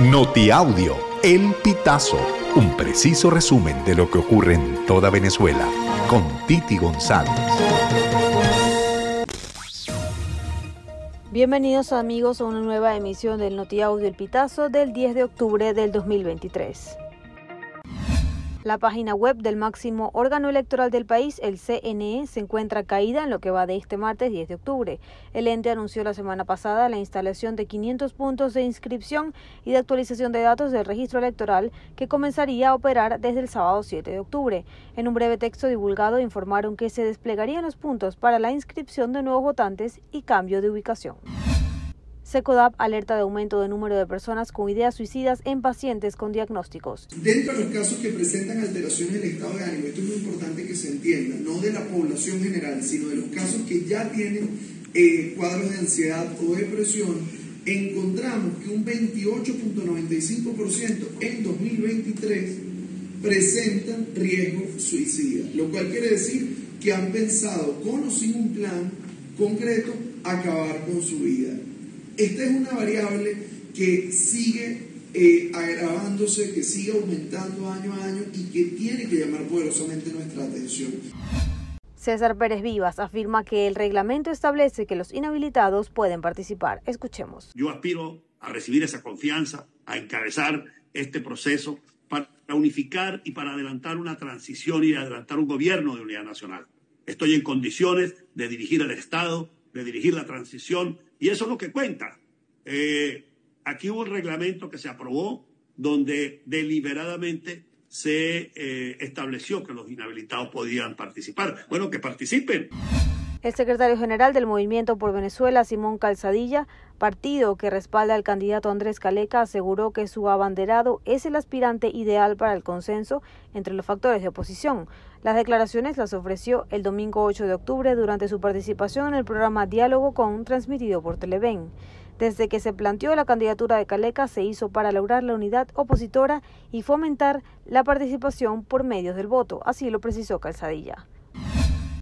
Notiaudio, El Pitazo, un preciso resumen de lo que ocurre en toda Venezuela, con Titi González. Bienvenidos amigos a una nueva emisión del Notiaudio El Pitazo del 10 de octubre del 2023. La página web del máximo órgano electoral del país, el CNE, se encuentra caída en lo que va de este martes 10 de octubre. El ente anunció la semana pasada la instalación de 500 puntos de inscripción y de actualización de datos del registro electoral que comenzaría a operar desde el sábado 7 de octubre. En un breve texto divulgado informaron que se desplegarían los puntos para la inscripción de nuevos votantes y cambio de ubicación. SECODAP alerta de aumento de número de personas con ideas suicidas en pacientes con diagnósticos. Dentro de los casos que presentan alteraciones del estado de ánimo, esto es muy importante que se entienda, no de la población general, sino de los casos que ya tienen eh, cuadros de ansiedad o depresión, encontramos que un 28.95% en 2023 presentan riesgo suicida, lo cual quiere decir que han pensado con o sin un plan concreto acabar con su vida. Esta es una variable que sigue eh, agravándose, que sigue aumentando año a año y que tiene que llamar poderosamente nuestra atención. César Pérez Vivas afirma que el reglamento establece que los inhabilitados pueden participar. Escuchemos. Yo aspiro a recibir esa confianza, a encabezar este proceso para unificar y para adelantar una transición y adelantar un gobierno de unidad nacional. Estoy en condiciones de dirigir el Estado, de dirigir la transición y eso es lo que cuenta. Eh, aquí hubo un reglamento que se aprobó donde deliberadamente se eh, estableció que los inhabilitados podían participar. Bueno, que participen. El secretario general del Movimiento por Venezuela, Simón Calzadilla, partido que respalda al candidato Andrés Caleca, aseguró que su abanderado es el aspirante ideal para el consenso entre los factores de oposición. Las declaraciones las ofreció el domingo 8 de octubre durante su participación en el programa Diálogo con, transmitido por Televen. Desde que se planteó la candidatura de Caleca se hizo para lograr la unidad opositora y fomentar la participación por medios del voto, así lo precisó Calzadilla.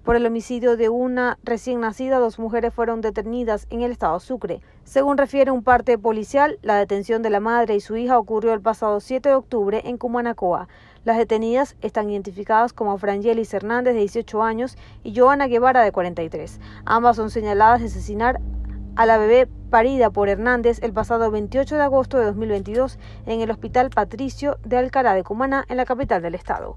Por el homicidio de una recién nacida, dos mujeres fueron detenidas en el estado Sucre. Según refiere un parte policial, la detención de la madre y su hija ocurrió el pasado 7 de octubre en Cumanacoa. Las detenidas están identificadas como Frangelis Hernández, de 18 años, y Joana Guevara, de 43. Ambas son señaladas de asesinar a la bebé parida por Hernández el pasado 28 de agosto de 2022 en el Hospital Patricio de Alcalá de Cumaná, en la capital del estado.